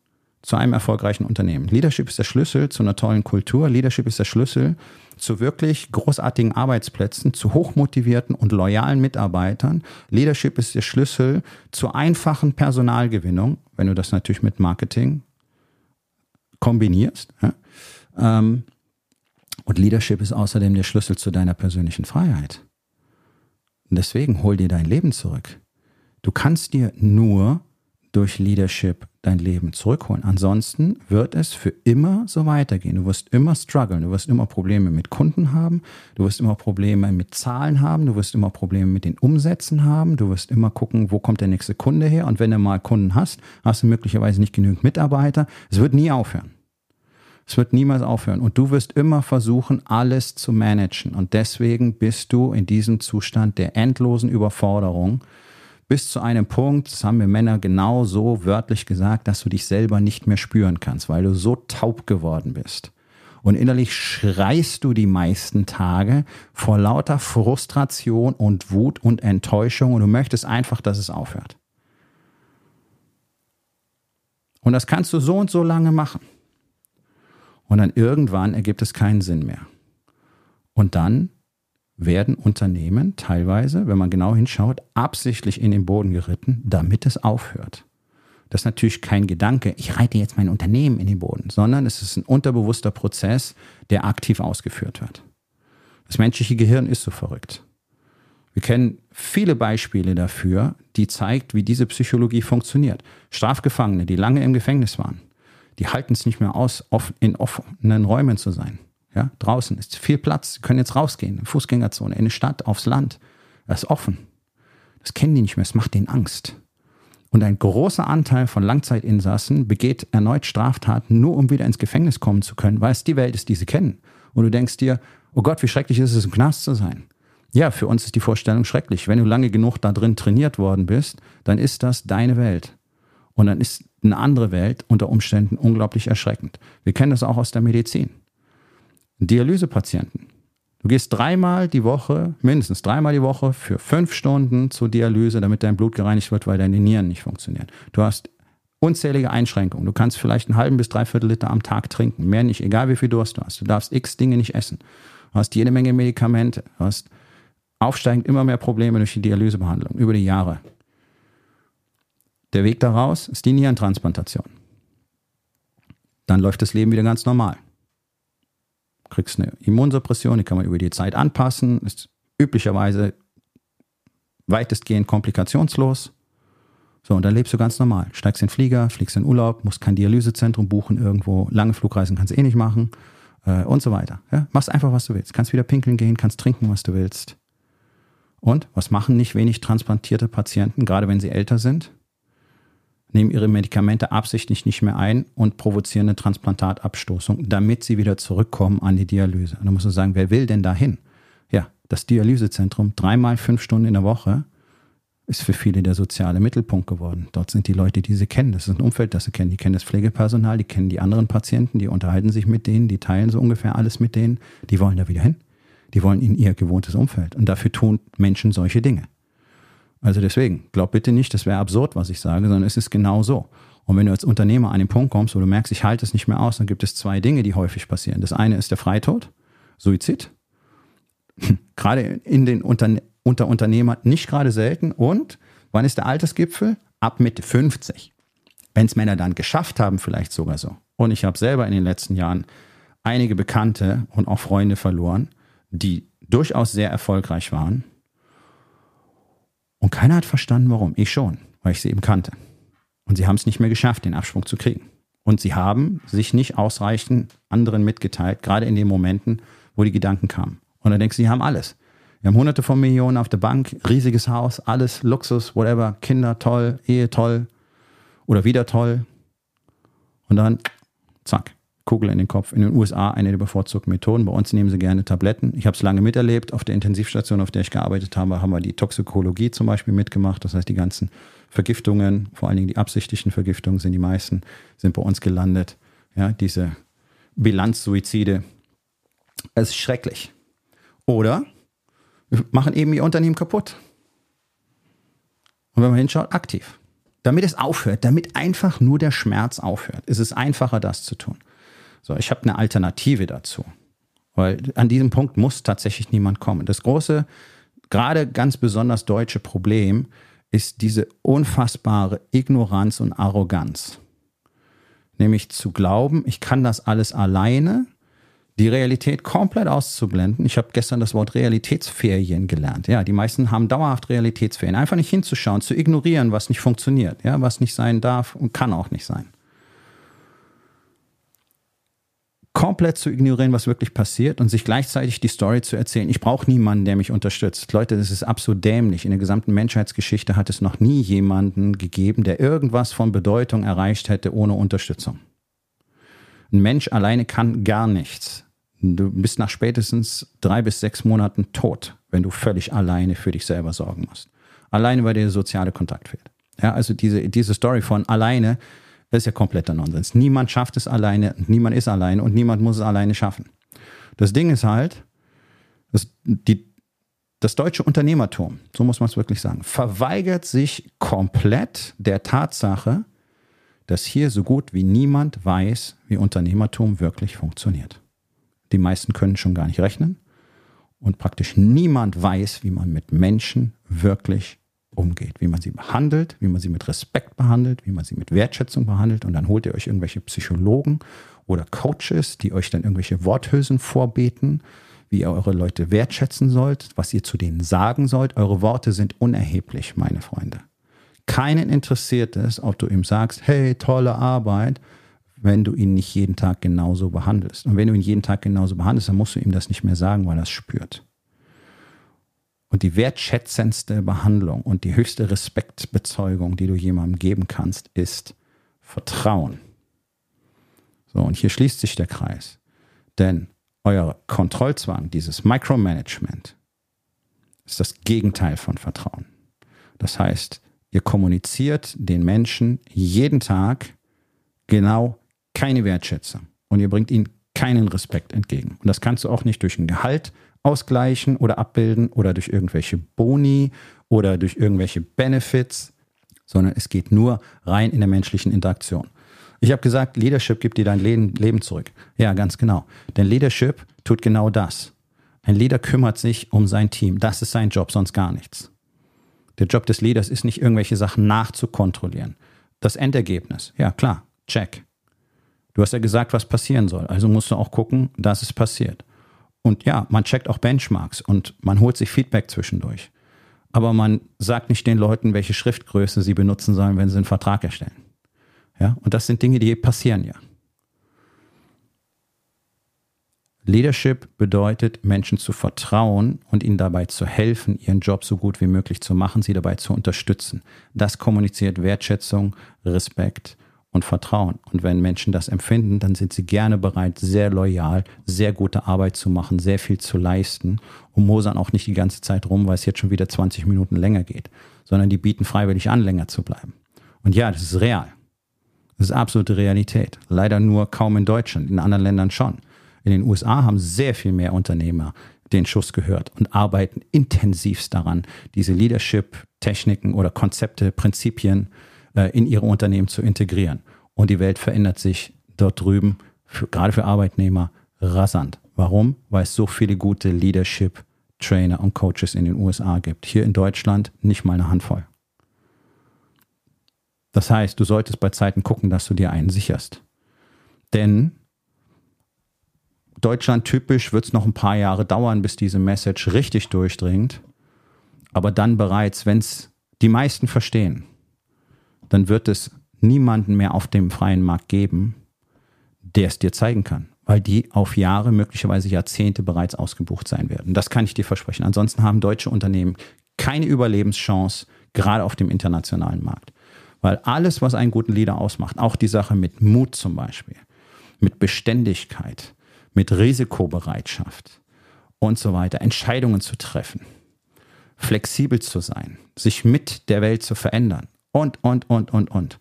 A: zu einem erfolgreichen Unternehmen. Leadership ist der Schlüssel zu einer tollen Kultur. Leadership ist der Schlüssel zu wirklich großartigen Arbeitsplätzen, zu hochmotivierten und loyalen Mitarbeitern. Leadership ist der Schlüssel zur einfachen Personalgewinnung, wenn du das natürlich mit Marketing kombinierst. Ähm, und Leadership ist außerdem der Schlüssel zu deiner persönlichen Freiheit. Und deswegen hol dir dein Leben zurück. Du kannst dir nur durch Leadership dein Leben zurückholen. Ansonsten wird es für immer so weitergehen. Du wirst immer strugglen, du wirst immer Probleme mit Kunden haben, du wirst immer Probleme mit Zahlen haben, du wirst immer Probleme mit den Umsätzen haben, du wirst immer gucken, wo kommt der nächste Kunde her und wenn du mal Kunden hast, hast du möglicherweise nicht genügend Mitarbeiter. Es wird nie aufhören. Es wird niemals aufhören. Und du wirst immer versuchen, alles zu managen. Und deswegen bist du in diesem Zustand der endlosen Überforderung bis zu einem Punkt, das haben wir Männer genau so wörtlich gesagt, dass du dich selber nicht mehr spüren kannst, weil du so taub geworden bist. Und innerlich schreist du die meisten Tage vor lauter Frustration und Wut und Enttäuschung und du möchtest einfach, dass es aufhört. Und das kannst du so und so lange machen. Und dann irgendwann ergibt es keinen Sinn mehr. Und dann werden Unternehmen teilweise, wenn man genau hinschaut, absichtlich in den Boden geritten, damit es aufhört. Das ist natürlich kein Gedanke, ich reite jetzt mein Unternehmen in den Boden, sondern es ist ein unterbewusster Prozess, der aktiv ausgeführt wird. Das menschliche Gehirn ist so verrückt. Wir kennen viele Beispiele dafür, die zeigt, wie diese Psychologie funktioniert. Strafgefangene, die lange im Gefängnis waren, die halten es nicht mehr aus, in offenen Räumen zu sein. Ja, draußen ist viel Platz, sie können jetzt rausgehen, in Fußgängerzone, in eine Stadt, aufs Land. Das ist offen. Das kennen die nicht mehr, es macht denen Angst. Und ein großer Anteil von Langzeitinsassen begeht erneut Straftaten, nur um wieder ins Gefängnis kommen zu können, weil es die Welt ist, die sie kennen. Und du denkst dir, oh Gott, wie schrecklich ist es, im Knast zu sein. Ja, für uns ist die Vorstellung schrecklich. Wenn du lange genug da drin trainiert worden bist, dann ist das deine Welt. Und dann ist eine andere Welt unter Umständen unglaublich erschreckend. Wir kennen das auch aus der Medizin. Dialysepatienten. Du gehst dreimal die Woche, mindestens dreimal die Woche für fünf Stunden zur Dialyse, damit dein Blut gereinigt wird, weil deine Nieren nicht funktionieren. Du hast unzählige Einschränkungen. Du kannst vielleicht einen halben bis dreiviertel Liter am Tag trinken. Mehr nicht, egal wie viel Durst du hast. Du darfst x Dinge nicht essen. Du hast jede Menge Medikamente. Du hast aufsteigend immer mehr Probleme durch die Dialysebehandlung über die Jahre. Der Weg daraus ist die Nierentransplantation. Dann läuft das Leben wieder ganz normal kriegst eine Immunsuppression, die kann man über die Zeit anpassen, ist üblicherweise weitestgehend komplikationslos. So, und dann lebst du ganz normal. Steigst in den Flieger, fliegst in Urlaub, musst kein Dialysezentrum buchen irgendwo, lange Flugreisen kannst du eh nicht machen äh, und so weiter. Ja? Machst einfach, was du willst. Kannst wieder pinkeln gehen, kannst trinken, was du willst. Und was machen nicht wenig transplantierte Patienten, gerade wenn sie älter sind? Nehmen ihre Medikamente absichtlich nicht mehr ein und provozieren eine Transplantatabstoßung, damit sie wieder zurückkommen an die Dialyse. Und dann muss man sagen, wer will denn dahin? Ja, das Dialysezentrum, dreimal fünf Stunden in der Woche, ist für viele der soziale Mittelpunkt geworden. Dort sind die Leute, die sie kennen. Das ist ein Umfeld, das sie kennen. Die kennen das Pflegepersonal, die kennen die anderen Patienten, die unterhalten sich mit denen, die teilen so ungefähr alles mit denen. Die wollen da wieder hin. Die wollen in ihr gewohntes Umfeld. Und dafür tun Menschen solche Dinge. Also deswegen, glaub bitte nicht, das wäre absurd, was ich sage, sondern es ist genau so. Und wenn du als Unternehmer an den Punkt kommst, wo du merkst, ich halte es nicht mehr aus, dann gibt es zwei Dinge, die häufig passieren. Das eine ist der Freitod, Suizid. gerade in den Unterne unter Unternehmern nicht gerade selten. Und wann ist der Altersgipfel? Ab Mitte 50. Wenn es Männer dann geschafft haben, vielleicht sogar so. Und ich habe selber in den letzten Jahren einige Bekannte und auch Freunde verloren, die durchaus sehr erfolgreich waren, und keiner hat verstanden, warum. Ich schon, weil ich sie eben kannte. Und sie haben es nicht mehr geschafft, den Absprung zu kriegen. Und sie haben sich nicht ausreichend anderen mitgeteilt, gerade in den Momenten, wo die Gedanken kamen. Und dann denkst du, sie haben alles. Wir haben hunderte von Millionen auf der Bank, riesiges Haus, alles, Luxus, whatever, Kinder toll, Ehe toll oder wieder toll. Und dann, zack, Kugel in den Kopf. In den USA eine der bevorzugten Methoden. Bei uns nehmen sie gerne Tabletten. Ich habe es lange miterlebt. Auf der Intensivstation, auf der ich gearbeitet habe, haben wir die Toxikologie zum Beispiel mitgemacht. Das heißt, die ganzen Vergiftungen, vor allen Dingen die absichtlichen Vergiftungen, sind die meisten, sind bei uns gelandet. Ja, diese Bilanzsuizide. Es ist schrecklich. Oder wir machen eben ihr Unternehmen kaputt. Und wenn man hinschaut, aktiv. Damit es aufhört, damit einfach nur der Schmerz aufhört, ist es einfacher, das zu tun. So, ich habe eine Alternative dazu. Weil an diesem Punkt muss tatsächlich niemand kommen. Das große, gerade ganz besonders deutsche Problem ist diese unfassbare Ignoranz und Arroganz. Nämlich zu glauben, ich kann das alles alleine, die Realität komplett auszublenden. Ich habe gestern das Wort Realitätsferien gelernt. Ja, die meisten haben dauerhaft Realitätsferien. Einfach nicht hinzuschauen, zu ignorieren, was nicht funktioniert, ja, was nicht sein darf und kann auch nicht sein. Komplett zu ignorieren, was wirklich passiert und sich gleichzeitig die Story zu erzählen. Ich brauche niemanden, der mich unterstützt. Leute, das ist absolut dämlich. In der gesamten Menschheitsgeschichte hat es noch nie jemanden gegeben, der irgendwas von Bedeutung erreicht hätte ohne Unterstützung. Ein Mensch alleine kann gar nichts. Du bist nach spätestens drei bis sechs Monaten tot, wenn du völlig alleine für dich selber sorgen musst. Alleine, weil dir der soziale Kontakt fehlt. Ja, also diese, diese Story von alleine, das ist ja kompletter Nonsens. Niemand schafft es alleine, niemand ist alleine und niemand muss es alleine schaffen. Das Ding ist halt, dass die, das deutsche Unternehmertum, so muss man es wirklich sagen, verweigert sich komplett der Tatsache, dass hier so gut wie niemand weiß, wie Unternehmertum wirklich funktioniert. Die meisten können schon gar nicht rechnen und praktisch niemand weiß, wie man mit Menschen wirklich umgeht, wie man sie behandelt, wie man sie mit Respekt behandelt, wie man sie mit Wertschätzung behandelt und dann holt ihr euch irgendwelche Psychologen oder Coaches, die euch dann irgendwelche Worthülsen vorbeten, wie ihr eure Leute wertschätzen sollt, was ihr zu denen sagen sollt. Eure Worte sind unerheblich, meine Freunde. Keinen interessiert es, ob du ihm sagst, hey, tolle Arbeit, wenn du ihn nicht jeden Tag genauso behandelst. Und wenn du ihn jeden Tag genauso behandelst, dann musst du ihm das nicht mehr sagen, weil er es spürt. Und die wertschätzendste Behandlung und die höchste Respektbezeugung, die du jemandem geben kannst, ist Vertrauen. So, und hier schließt sich der Kreis. Denn euer Kontrollzwang, dieses Micromanagement, ist das Gegenteil von Vertrauen. Das heißt, ihr kommuniziert den Menschen jeden Tag genau keine Wertschätzung und ihr bringt ihnen keinen Respekt entgegen. Und das kannst du auch nicht durch ein Gehalt ausgleichen oder abbilden oder durch irgendwelche Boni oder durch irgendwelche Benefits, sondern es geht nur rein in der menschlichen Interaktion. Ich habe gesagt, Leadership gibt dir dein Leben zurück. Ja, ganz genau. Denn Leadership tut genau das. Ein Leader kümmert sich um sein Team. Das ist sein Job, sonst gar nichts. Der Job des Leaders ist nicht irgendwelche Sachen nachzukontrollieren. Das Endergebnis, ja klar, check. Du hast ja gesagt, was passieren soll. Also musst du auch gucken, dass es passiert. Und ja, man checkt auch Benchmarks und man holt sich Feedback zwischendurch. Aber man sagt nicht den Leuten, welche Schriftgröße sie benutzen sollen, wenn sie einen Vertrag erstellen. Ja, und das sind Dinge, die passieren ja. Leadership bedeutet, Menschen zu vertrauen und ihnen dabei zu helfen, ihren Job so gut wie möglich zu machen, sie dabei zu unterstützen. Das kommuniziert Wertschätzung, Respekt und Vertrauen. Und wenn Menschen das empfinden, dann sind sie gerne bereit, sehr loyal, sehr gute Arbeit zu machen, sehr viel zu leisten und mosern auch nicht die ganze Zeit rum, weil es jetzt schon wieder 20 Minuten länger geht, sondern die bieten freiwillig an, länger zu bleiben. Und ja, das ist real. Das ist absolute Realität. Leider nur kaum in Deutschland, in anderen Ländern schon. In den USA haben sehr viel mehr Unternehmer den Schuss gehört und arbeiten intensivst daran, diese Leadership-Techniken oder Konzepte, Prinzipien äh, in ihre Unternehmen zu integrieren. Und die Welt verändert sich dort drüben, für, gerade für Arbeitnehmer, rasant. Warum? Weil es so viele gute Leadership-Trainer und Coaches in den USA gibt. Hier in Deutschland nicht mal eine Handvoll. Das heißt, du solltest bei Zeiten gucken, dass du dir einen sicherst. Denn Deutschland typisch wird es noch ein paar Jahre dauern, bis diese Message richtig durchdringt. Aber dann bereits, wenn es die meisten verstehen, dann wird es niemanden mehr auf dem freien Markt geben, der es dir zeigen kann, weil die auf Jahre, möglicherweise Jahrzehnte bereits ausgebucht sein werden. Das kann ich dir versprechen. Ansonsten haben deutsche Unternehmen keine Überlebenschance, gerade auf dem internationalen Markt. Weil alles, was einen guten Leader ausmacht, auch die Sache mit Mut zum Beispiel, mit Beständigkeit, mit Risikobereitschaft und so weiter, Entscheidungen zu treffen, flexibel zu sein, sich mit der Welt zu verändern und, und, und, und, und.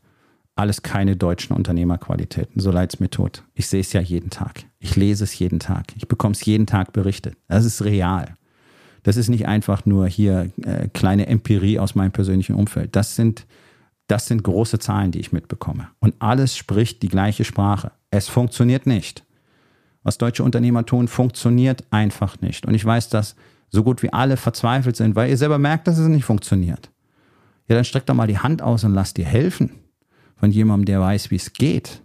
A: Alles keine deutschen Unternehmerqualitäten, so leid es mir tut. Ich sehe es ja jeden Tag. Ich lese es jeden Tag. Ich bekomme es jeden Tag berichtet. Das ist real. Das ist nicht einfach nur hier äh, kleine Empirie aus meinem persönlichen Umfeld. Das sind, das sind große Zahlen, die ich mitbekomme. Und alles spricht die gleiche Sprache. Es funktioniert nicht was deutsche Unternehmer tun, funktioniert einfach nicht. Und ich weiß, dass so gut wie alle verzweifelt sind, weil ihr selber merkt, dass es nicht funktioniert. Ja, dann streck doch mal die Hand aus und lass dir helfen von jemandem, der weiß, wie es geht.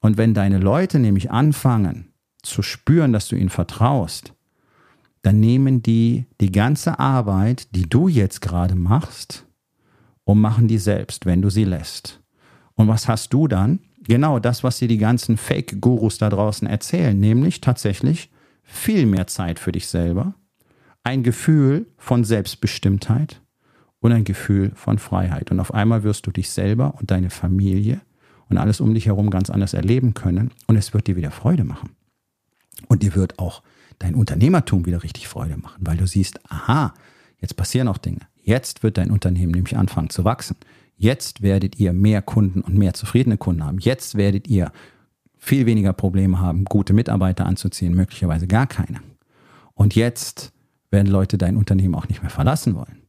A: Und wenn deine Leute nämlich anfangen zu spüren, dass du ihnen vertraust, dann nehmen die die ganze Arbeit, die du jetzt gerade machst, und machen die selbst, wenn du sie lässt. Und was hast du dann? genau das, was dir die ganzen Fake-Gurus da draußen erzählen, nämlich tatsächlich viel mehr Zeit für dich selber, ein Gefühl von Selbstbestimmtheit und ein Gefühl von Freiheit. Und auf einmal wirst du dich selber und deine Familie und alles um dich herum ganz anders erleben können und es wird dir wieder Freude machen. Und dir wird auch dein Unternehmertum wieder richtig Freude machen, weil du siehst, aha, jetzt passieren auch Dinge. Jetzt wird dein Unternehmen nämlich anfangen zu wachsen. Jetzt werdet ihr mehr Kunden und mehr zufriedene Kunden haben. Jetzt werdet ihr viel weniger Probleme haben, gute Mitarbeiter anzuziehen, möglicherweise gar keine. Und jetzt werden Leute dein Unternehmen auch nicht mehr verlassen wollen.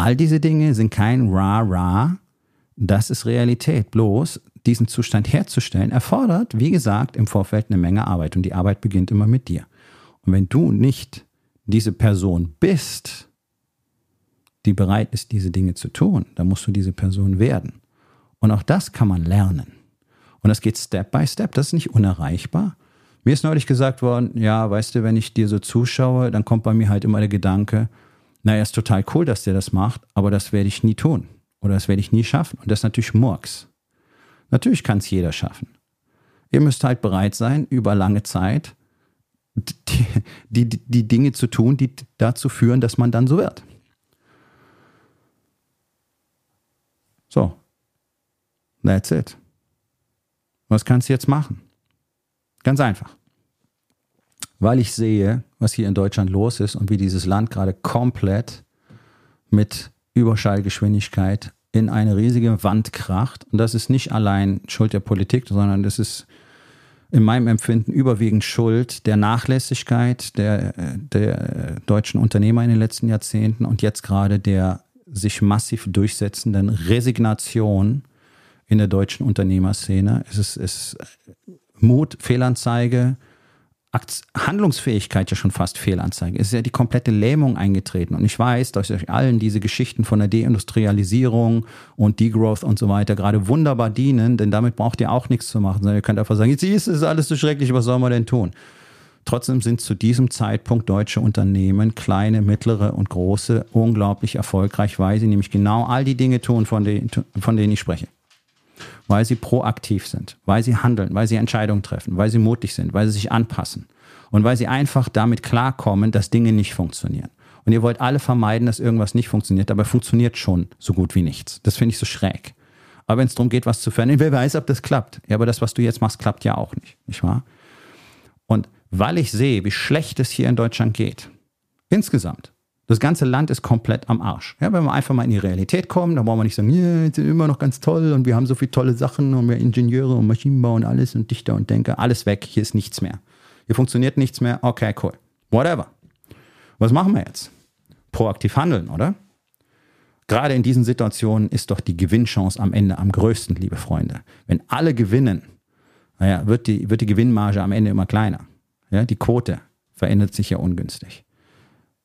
A: All diese Dinge sind kein Ra-Ra, das ist Realität. Bloß diesen Zustand herzustellen, erfordert, wie gesagt, im Vorfeld eine Menge Arbeit. Und die Arbeit beginnt immer mit dir. Und wenn du nicht diese Person bist, die bereit ist, diese Dinge zu tun, dann musst du diese Person werden. Und auch das kann man lernen. Und das geht Step by Step. Das ist nicht unerreichbar. Mir ist neulich gesagt worden, ja, weißt du, wenn ich dir so zuschaue, dann kommt bei mir halt immer der Gedanke, naja, ist total cool, dass der das macht, aber das werde ich nie tun. Oder das werde ich nie schaffen. Und das ist natürlich Murks. Natürlich kann es jeder schaffen. Ihr müsst halt bereit sein, über lange Zeit die, die, die Dinge zu tun, die dazu führen, dass man dann so wird. So, that's it. Was kannst du jetzt machen? Ganz einfach. Weil ich sehe, was hier in Deutschland los ist und wie dieses Land gerade komplett mit Überschallgeschwindigkeit in eine riesige Wand kracht. Und das ist nicht allein Schuld der Politik, sondern das ist in meinem Empfinden überwiegend Schuld der Nachlässigkeit der, der deutschen Unternehmer in den letzten Jahrzehnten und jetzt gerade der sich massiv durchsetzenden Resignation in der deutschen Unternehmerszene. Es ist, es ist Mut, Fehlanzeige, Handlungsfähigkeit ja schon fast Fehlanzeige. Es ist ja die komplette Lähmung eingetreten. Und ich weiß, dass euch allen diese Geschichten von der Deindustrialisierung und Degrowth und so weiter gerade wunderbar dienen, denn damit braucht ihr auch nichts zu machen, sondern ihr könnt einfach sagen, jetzt ist es alles so schrecklich, was soll man denn tun? Trotzdem sind zu diesem Zeitpunkt deutsche Unternehmen, kleine, mittlere und große, unglaublich erfolgreich, weil sie nämlich genau all die Dinge tun, von denen, von denen ich spreche weil sie proaktiv sind, weil sie handeln, weil sie Entscheidungen treffen, weil sie mutig sind, weil sie sich anpassen und weil sie einfach damit klarkommen, dass Dinge nicht funktionieren. Und ihr wollt alle vermeiden, dass irgendwas nicht funktioniert, aber funktioniert schon so gut wie nichts. Das finde ich so schräg. Aber wenn es darum geht, was zu verändern, wer weiß, ob das klappt. Ja, aber das, was du jetzt machst, klappt ja auch nicht, nicht wahr? Und weil ich sehe, wie schlecht es hier in Deutschland geht, insgesamt, das ganze Land ist komplett am Arsch. Ja, wenn wir einfach mal in die Realität kommen, dann wollen wir nicht sagen, ja, jetzt sind immer noch ganz toll und wir haben so viele tolle Sachen und wir Ingenieure und Maschinenbau und alles und Dichter und Denker, alles weg, hier ist nichts mehr. Hier funktioniert nichts mehr, okay, cool. Whatever. Was machen wir jetzt? Proaktiv handeln, oder? Gerade in diesen Situationen ist doch die Gewinnchance am Ende am größten, liebe Freunde. Wenn alle gewinnen, naja, wird die, wird die Gewinnmarge am Ende immer kleiner. Ja, die Quote verändert sich ja ungünstig.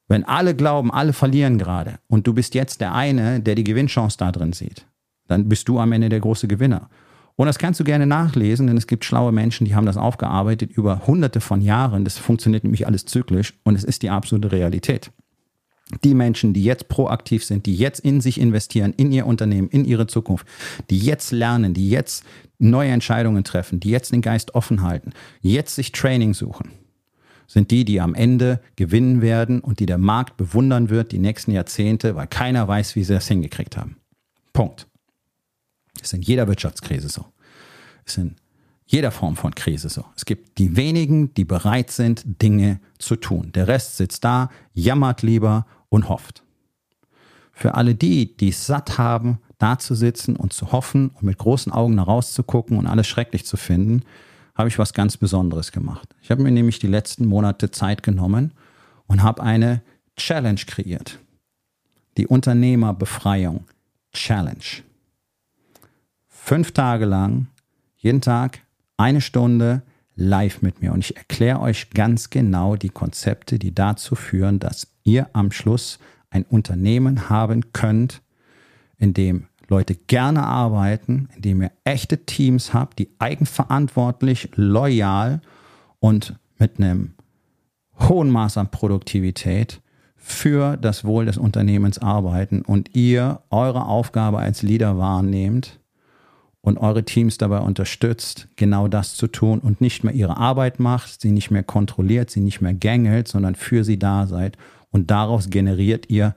A: Wenn alle glauben, alle verlieren gerade und du bist jetzt der eine, der die Gewinnchance da drin sieht, dann bist du am Ende der große Gewinner. Und das kannst du gerne nachlesen, denn es gibt schlaue Menschen, die haben das aufgearbeitet über hunderte von Jahren. Das funktioniert nämlich alles zyklisch und es ist die absolute Realität. Die Menschen, die jetzt proaktiv sind, die jetzt in sich investieren, in ihr Unternehmen, in ihre Zukunft, die jetzt lernen, die jetzt neue Entscheidungen treffen, die jetzt den Geist offen halten, jetzt sich Training suchen, sind die, die am Ende gewinnen werden und die der Markt bewundern wird die nächsten Jahrzehnte, weil keiner weiß, wie sie das hingekriegt haben. Punkt. Ist in jeder Wirtschaftskrise so. Ist in jeder Form von Krise so. Es gibt die wenigen, die bereit sind, Dinge zu tun. Der Rest sitzt da, jammert lieber und hofft. Für alle die, die es satt haben, da zu sitzen und zu hoffen und mit großen Augen nach rauszugucken und alles schrecklich zu finden, habe ich was ganz Besonderes gemacht. Ich habe mir nämlich die letzten Monate Zeit genommen und habe eine Challenge kreiert. Die Unternehmerbefreiung Challenge. Fünf Tage lang, jeden Tag eine Stunde live mit mir. Und ich erkläre euch ganz genau die Konzepte, die dazu führen, dass ihr am Schluss ein Unternehmen haben könnt, in dem Leute gerne arbeiten, indem ihr echte Teams habt, die eigenverantwortlich, loyal und mit einem hohen Maß an Produktivität für das Wohl des Unternehmens arbeiten und ihr eure Aufgabe als Leader wahrnehmt und eure Teams dabei unterstützt, genau das zu tun und nicht mehr ihre Arbeit macht, sie nicht mehr kontrolliert, sie nicht mehr gängelt, sondern für sie da seid. Und daraus generiert ihr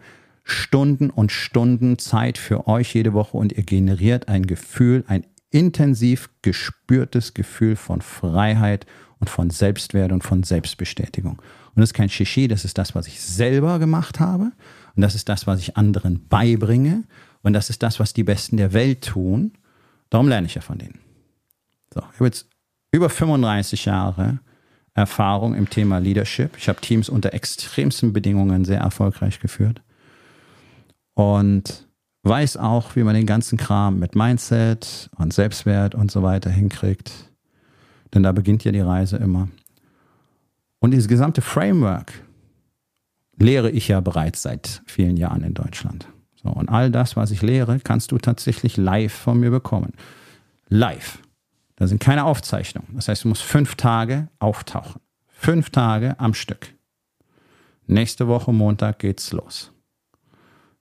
A: Stunden und Stunden Zeit für euch jede Woche und ihr generiert ein Gefühl, ein intensiv gespürtes Gefühl von Freiheit und von Selbstwert und von Selbstbestätigung. Und das ist kein Shishi, das ist das, was ich selber gemacht habe. Und das ist das, was ich anderen beibringe. Und das ist das, was die Besten der Welt tun. Darum lerne ich ja von denen. So, ich habe jetzt über 35 Jahre Erfahrung im Thema Leadership. Ich habe Teams unter extremsten Bedingungen sehr erfolgreich geführt. Und weiß auch, wie man den ganzen Kram mit Mindset und Selbstwert und so weiter hinkriegt. Denn da beginnt ja die Reise immer. Und dieses gesamte Framework lehre ich ja bereits seit vielen Jahren in Deutschland. So, und all das, was ich lehre, kannst du tatsächlich live von mir bekommen. Live. Da sind keine Aufzeichnungen. Das heißt, du musst fünf Tage auftauchen. Fünf Tage am Stück. Nächste Woche Montag geht's los.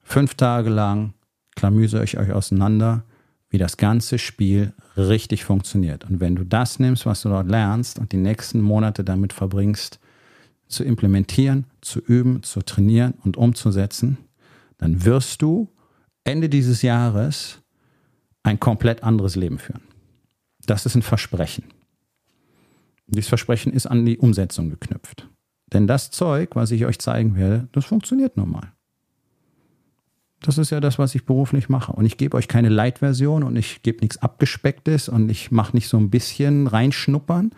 A: Fünf Tage lang klamüse ich euch auseinander, wie das ganze Spiel richtig funktioniert. Und wenn du das nimmst, was du dort lernst und die nächsten Monate damit verbringst, zu implementieren, zu üben, zu trainieren und umzusetzen, dann wirst du Ende dieses Jahres ein komplett anderes Leben führen. Das ist ein Versprechen. Dieses Versprechen ist an die Umsetzung geknüpft. Denn das Zeug, was ich euch zeigen werde, das funktioniert nun mal. Das ist ja das, was ich beruflich mache. Und ich gebe euch keine Light-Version und ich gebe nichts Abgespecktes und ich mache nicht so ein bisschen reinschnuppern,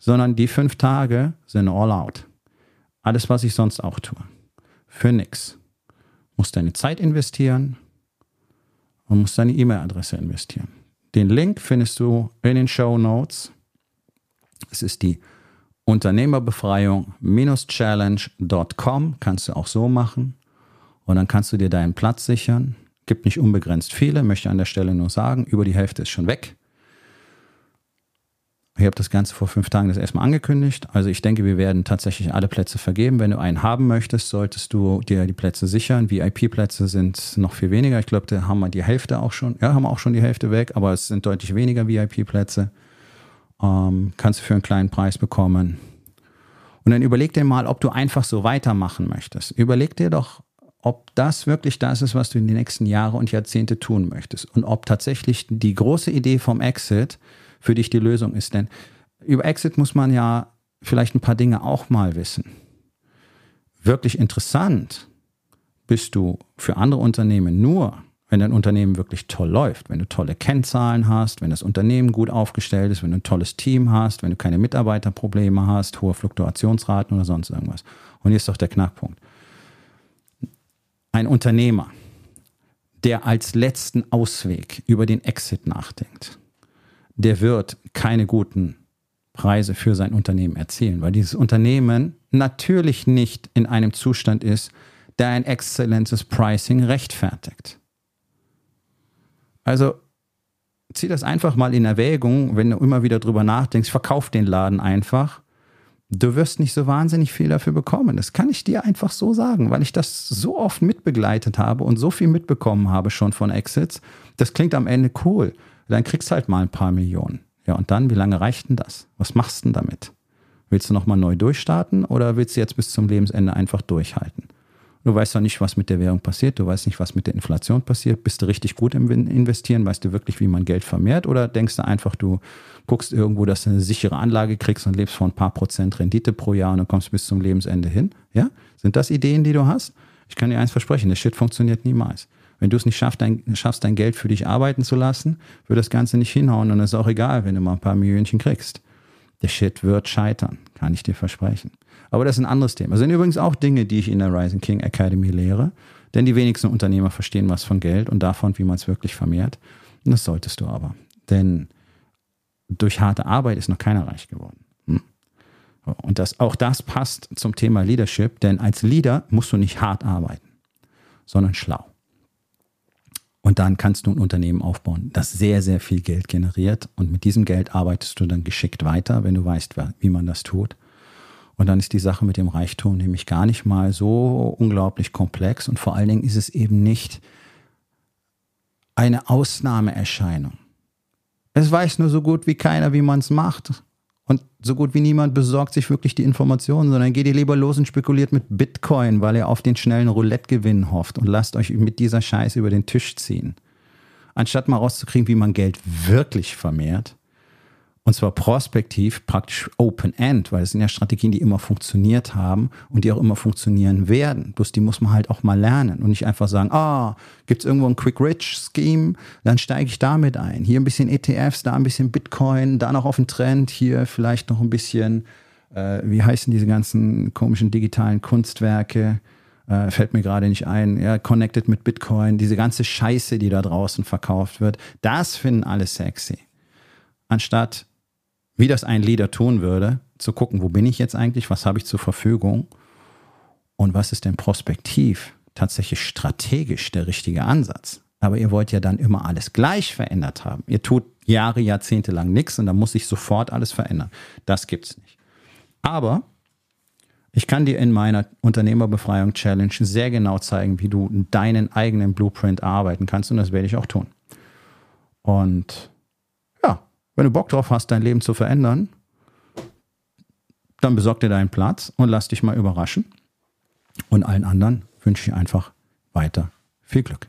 A: sondern die fünf Tage sind all out. Alles, was ich sonst auch tue. Für nix. Musst deine Zeit investieren und musst deine E-Mail-Adresse investieren. Den Link findest du in den Show Notes. Es ist die Unternehmerbefreiung-challenge.com. Kannst du auch so machen. Und dann kannst du dir deinen Platz sichern. Gibt nicht unbegrenzt viele, möchte an der Stelle nur sagen, über die Hälfte ist schon weg. Ich habe das Ganze vor fünf Tagen das erstmal angekündigt. Also ich denke, wir werden tatsächlich alle Plätze vergeben. Wenn du einen haben möchtest, solltest du dir die Plätze sichern. VIP-Plätze sind noch viel weniger. Ich glaube, da haben wir die Hälfte auch schon. Ja, haben wir auch schon die Hälfte weg, aber es sind deutlich weniger VIP-Plätze. Ähm, kannst du für einen kleinen Preis bekommen. Und dann überleg dir mal, ob du einfach so weitermachen möchtest. Überleg dir doch, ob das wirklich das ist, was du in die nächsten Jahre und Jahrzehnte tun möchtest. Und ob tatsächlich die große Idee vom Exit für dich die Lösung ist. Denn über Exit muss man ja vielleicht ein paar Dinge auch mal wissen. Wirklich interessant bist du für andere Unternehmen nur, wenn dein Unternehmen wirklich toll läuft, wenn du tolle Kennzahlen hast, wenn das Unternehmen gut aufgestellt ist, wenn du ein tolles Team hast, wenn du keine Mitarbeiterprobleme hast, hohe Fluktuationsraten oder sonst irgendwas. Und hier ist doch der Knackpunkt. Ein Unternehmer, der als letzten Ausweg über den Exit nachdenkt, der wird keine guten Preise für sein Unternehmen erzielen, weil dieses Unternehmen natürlich nicht in einem Zustand ist, der ein exzellentes Pricing rechtfertigt. Also zieh das einfach mal in Erwägung, wenn du immer wieder drüber nachdenkst, verkauf den Laden einfach. Du wirst nicht so wahnsinnig viel dafür bekommen. Das kann ich dir einfach so sagen, weil ich das so oft mitbegleitet habe und so viel mitbekommen habe schon von Exits. Das klingt am Ende cool dann kriegst halt mal ein paar Millionen. Ja, und dann, wie lange reicht denn das? Was machst du denn damit? Willst du nochmal neu durchstarten oder willst du jetzt bis zum Lebensende einfach durchhalten? Du weißt doch nicht, was mit der Währung passiert, du weißt nicht, was mit der Inflation passiert. Bist du richtig gut im Investieren? Weißt du wirklich, wie man Geld vermehrt? Oder denkst du einfach, du guckst irgendwo, dass du eine sichere Anlage kriegst und lebst von ein paar Prozent Rendite pro Jahr und dann kommst bis zum Lebensende hin? Ja? Sind das Ideen, die du hast? Ich kann dir eins versprechen, der Shit funktioniert niemals. Wenn du es nicht schaffst dein, schaffst, dein Geld für dich arbeiten zu lassen, wird das Ganze nicht hinhauen und es ist auch egal, wenn du mal ein paar Millionchen kriegst. Der Shit wird scheitern, kann ich dir versprechen. Aber das ist ein anderes Thema. Das sind übrigens auch Dinge, die ich in der Rising King Academy lehre, denn die wenigsten Unternehmer verstehen was von Geld und davon, wie man es wirklich vermehrt. Und das solltest du aber. Denn durch harte Arbeit ist noch keiner reich geworden. Hm? Und das, auch das passt zum Thema Leadership, denn als Leader musst du nicht hart arbeiten, sondern schlau. Und dann kannst du ein Unternehmen aufbauen, das sehr, sehr viel Geld generiert. Und mit diesem Geld arbeitest du dann geschickt weiter, wenn du weißt, wie man das tut. Und dann ist die Sache mit dem Reichtum nämlich gar nicht mal so unglaublich komplex. Und vor allen Dingen ist es eben nicht eine Ausnahmeerscheinung. Es weiß nur so gut wie keiner, wie man es macht. Und so gut wie niemand besorgt sich wirklich die Informationen, sondern geht ihr lieber los und spekuliert mit Bitcoin, weil ihr auf den schnellen Roulette-Gewinn hofft und lasst euch mit dieser Scheiße über den Tisch ziehen. anstatt mal rauszukriegen, wie man Geld wirklich vermehrt, und zwar prospektiv, praktisch Open-End, weil es sind ja Strategien, die immer funktioniert haben und die auch immer funktionieren werden. Bloß die muss man halt auch mal lernen und nicht einfach sagen, ah, gibt's irgendwo ein Quick-Rich-Scheme, dann steige ich damit ein. Hier ein bisschen ETFs, da ein bisschen Bitcoin, da noch auf den Trend, hier vielleicht noch ein bisschen, äh, wie heißen diese ganzen komischen digitalen Kunstwerke, äh, fällt mir gerade nicht ein, ja, connected mit Bitcoin, diese ganze Scheiße, die da draußen verkauft wird, das finden alle sexy. Anstatt wie das ein Leader tun würde, zu gucken, wo bin ich jetzt eigentlich, was habe ich zur Verfügung und was ist denn prospektiv, tatsächlich strategisch der richtige Ansatz. Aber ihr wollt ja dann immer alles gleich verändert haben. Ihr tut Jahre, Jahrzehnte lang nichts und dann muss sich sofort alles verändern. Das gibt es nicht. Aber ich kann dir in meiner Unternehmerbefreiung Challenge sehr genau zeigen, wie du deinen eigenen Blueprint arbeiten kannst und das werde ich auch tun. Und wenn du Bock drauf hast, dein Leben zu verändern, dann besorg dir deinen Platz und lass dich mal überraschen. Und allen anderen wünsche ich einfach weiter viel Glück.